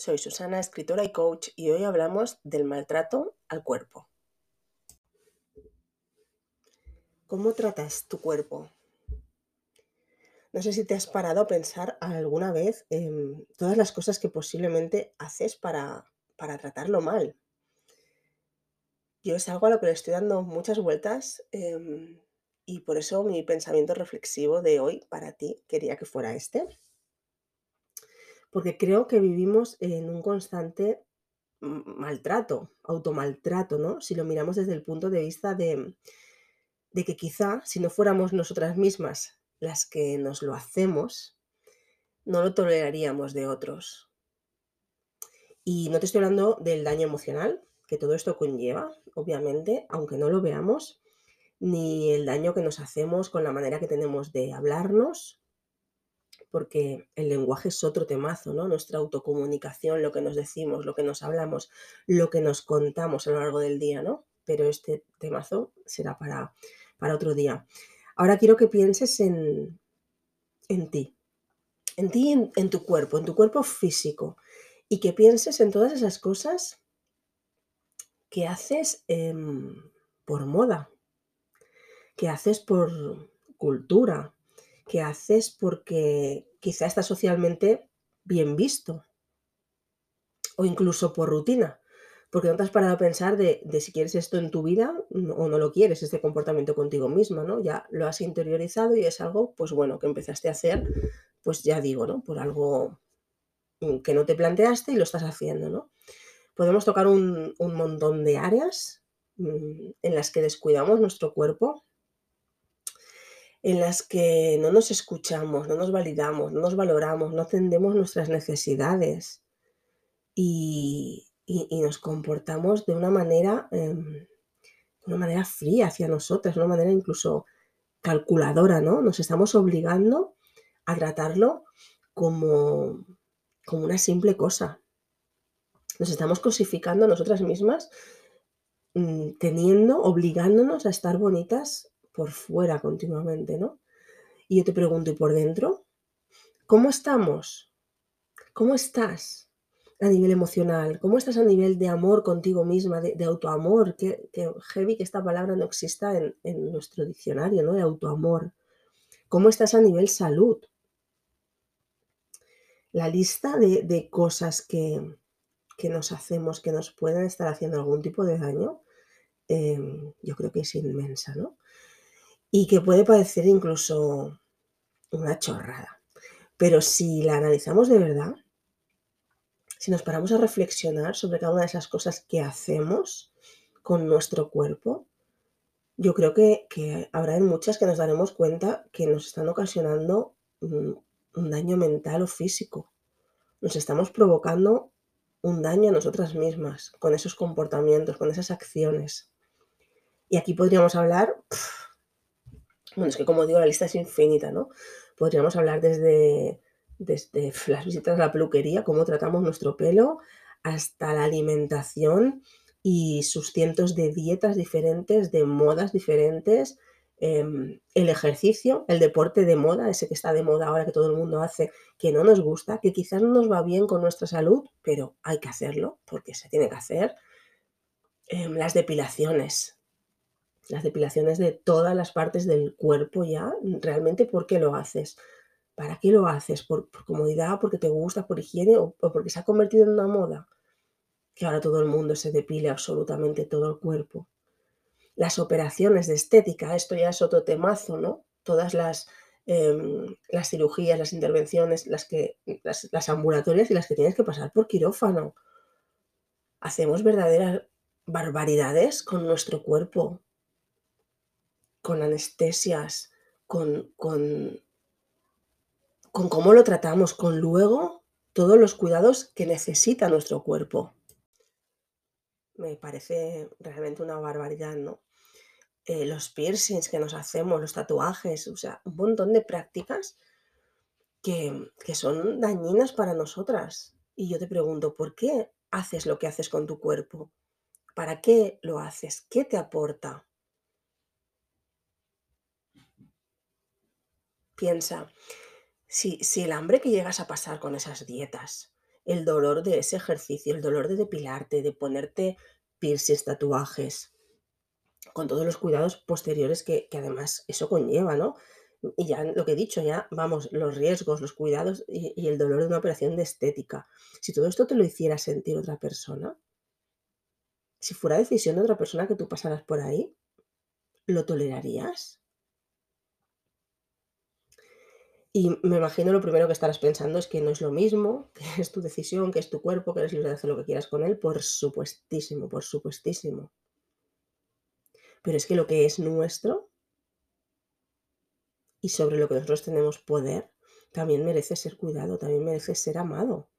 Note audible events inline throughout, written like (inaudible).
Soy Susana, escritora y coach, y hoy hablamos del maltrato al cuerpo. ¿Cómo tratas tu cuerpo? No sé si te has parado a pensar alguna vez en todas las cosas que posiblemente haces para, para tratarlo mal. Yo es algo a lo que le estoy dando muchas vueltas em, y por eso mi pensamiento reflexivo de hoy para ti quería que fuera este porque creo que vivimos en un constante maltrato, automaltrato, ¿no? Si lo miramos desde el punto de vista de, de que quizá si no fuéramos nosotras mismas las que nos lo hacemos, no lo toleraríamos de otros. Y no te estoy hablando del daño emocional que todo esto conlleva, obviamente, aunque no lo veamos, ni el daño que nos hacemos con la manera que tenemos de hablarnos, porque el lenguaje es otro temazo, ¿no? Nuestra autocomunicación, lo que nos decimos, lo que nos hablamos, lo que nos contamos a lo largo del día, ¿no? Pero este temazo será para, para otro día. Ahora quiero que pienses en, en ti, en ti, en, en, tu cuerpo, en tu cuerpo físico, y que pienses en todas esas cosas que haces em, por moda, que haces por cultura, que haces porque quizá está socialmente bien visto o incluso por rutina, porque no te has parado a pensar de, si quieres esto en tu vida o no lo quieres, este comportamiento contigo misma, ¿no? Ya lo has interiorizado y es algo, pues bueno, que empezaste a hacer, pues ya digo, ¿no? Por algo que no te planteaste y lo estás haciendo, ¿no? Podemos tocar un, un montón de áreas mm, en las que descuidamos nuestro cuerpo, en las que no nos escuchamos, no nos validamos, no nos valoramos, no atendemos nuestras necesidades y, nos comportamos de una manera, em, una manera fría hacia nosotras, de una manera incluso calculadora, ¿no? Nos estamos obligando a tratarlo como, como una simple cosa. Nos estamos cosificando a nosotras mismas, mm, teniendo, obligándonos a estar bonitas por fuera continuamente, ¿no? Y yo te pregunto, ¿y por dentro? ¿Cómo estamos? ¿Cómo estás a nivel emocional? ¿Cómo estás a nivel de amor contigo misma, de, autoamor? Que, heavy que esta palabra no exista en, nuestro diccionario, ¿no? De autoamor. ¿Cómo estás a nivel salud? La lista de, cosas que, nos hacemos que nos pueden estar haciendo algún tipo de daño, em, yo creo que es inmensa, ¿no? Y que puede parecer incluso una chorrada. Pero si la analizamos de verdad, si nos paramos a reflexionar sobre cada una de esas cosas que hacemos con nuestro cuerpo, yo creo que, habrá muchas que nos daremos cuenta que nos están ocasionando un daño mental o físico. Nos estamos provocando un daño a nosotras mismas con esos comportamientos, con esas acciones. Y aquí podríamos hablar bueno, es que como digo, la lista es infinita, ¿no? Podríamos hablar desde, desde las visitas a la peluquería, cómo tratamos nuestro pelo, hasta la alimentación y sus cientos de dietas diferentes, de modas diferentes, em, el ejercicio, el deporte de moda, ese que está de moda ahora que todo el mundo hace, que no nos gusta, que quizás no nos va bien con nuestra salud, pero hay que hacerlo porque se tiene que hacer. Em, las depilaciones, las depilaciones de todas las partes del cuerpo ya, realmente ¿por qué lo haces? ¿Para qué lo haces? ¿Por, comodidad, porque te gusta, por higiene o, porque se ha convertido en una moda? Que ahora todo el mundo se depile absolutamente todo el cuerpo. Las operaciones de estética, esto ya es otro temazo, ¿no? Todas las, em, las cirugías, las intervenciones, las, que, las ambulatorias y las que tienes que pasar por quirófano. Hacemos verdaderas barbaridades con nuestro cuerpo con anestesias, con, con, con cómo lo tratamos, con luego todos los cuidados que necesita nuestro cuerpo. Me parece realmente una barbaridad, ¿no? Eh, los piercings que nos hacemos, los tatuajes, o sea, un montón de prácticas que, que son dañinas para nosotras. Y yo te pregunto, ¿por qué haces lo que haces con tu cuerpo? ¿Para qué lo haces? ¿Qué te aporta? Piensa, si, si el hambre que llegas a pasar con esas dietas, el dolor de ese ejercicio, el dolor de depilarte, de ponerte piercings, tatuajes, con todos los cuidados posteriores que, que además eso conlleva, ¿no? Y ya lo que he dicho, ya vamos, los riesgos, los cuidados y, y el dolor de una operación de estética. Si todo esto te lo hiciera sentir otra persona, si fuera decisión de otra persona que tú pasaras por ahí, ¿lo tolerarías? Y me imagino lo primero que estarás pensando es que no es lo mismo, (laughs) que es tu decisión, que es tu cuerpo, que eres libre de hacer lo que quieras con él, por supuestísimo, por supuestísimo. Pero es que lo que es nuestro y sobre lo que nosotros tenemos poder, también merece ser cuidado, también merece ser amado.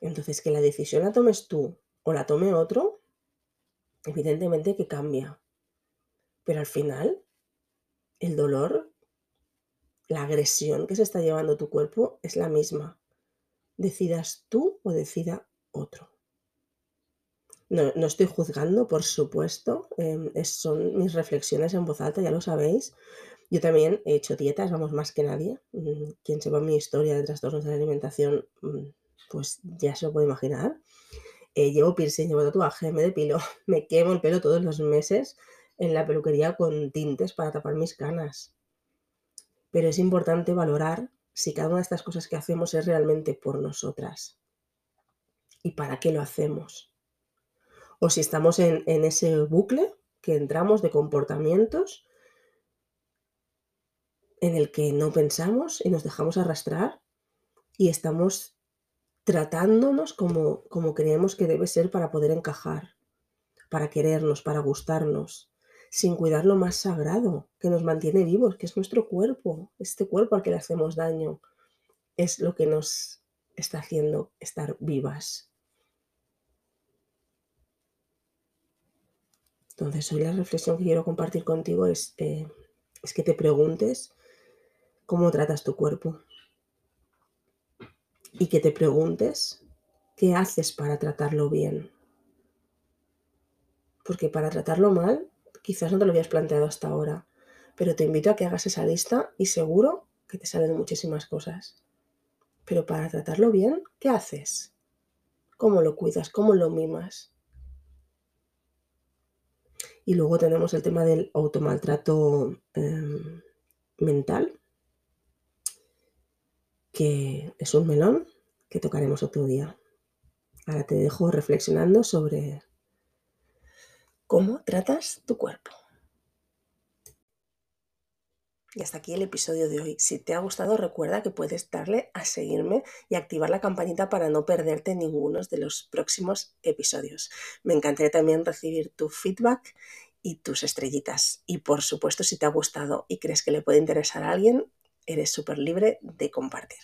Entonces, que la decisión la tomes tú o la tome otro, evidentemente que cambia. Pero al final, el dolor, la agresión que se está llevando tu cuerpo es la misma. Decidas tú o decida otro. No, no estoy juzgando, por supuesto, em, son mis reflexiones en voz alta, ya lo sabéis. Yo también he hecho dietas, vamos, más que nadie. Mm, Quien sepa mi historia de trastornos de alimentación, mm, pues ya se lo puede imaginar. Eh, llevo piercing, llevo tatuaje, me depilo, (laughs) me quemo el pelo todos los meses en la peluquería con tintes para tapar mis canas. Pero es importante valorar si cada una de estas cosas que hacemos es realmente por nosotras y para qué lo hacemos. O si estamos en, en ese bucle que entramos de comportamientos en el que no pensamos y nos dejamos arrastrar y estamos tratándonos como, como creemos que debe ser para poder encajar, para querernos, para gustarnos, sin cuidar lo más sagrado que nos mantiene vivos, que es nuestro cuerpo, este cuerpo al que le hacemos daño, es lo que nos está haciendo estar vivas. Entonces, hoy la reflexión que quiero compartir contigo es, eh, es que te preguntes cómo tratas tu cuerpo y que te preguntes qué haces para tratarlo bien. Porque para tratarlo mal, quizás no te lo habías planteado hasta ahora, pero te invito a que hagas esa lista y seguro que te salen muchísimas cosas. Pero para tratarlo bien, ¿qué haces? ¿Cómo lo cuidas? ¿Cómo lo mimas? Y luego tenemos el tema del automaltrato eh, mental, que es un melón que tocaremos otro día. Ahora te dejo reflexionando sobre cómo tratas tu cuerpo. Y hasta aquí el episodio de hoy. Si te ha gustado, recuerda que puedes darle a seguirme y activar la campanita para no perderte ninguno de los próximos episodios. Me encantaría también recibir tu feedback y tus estrellitas. Y por supuesto, si te ha gustado y crees que le puede interesar a alguien, eres súper libre de compartir.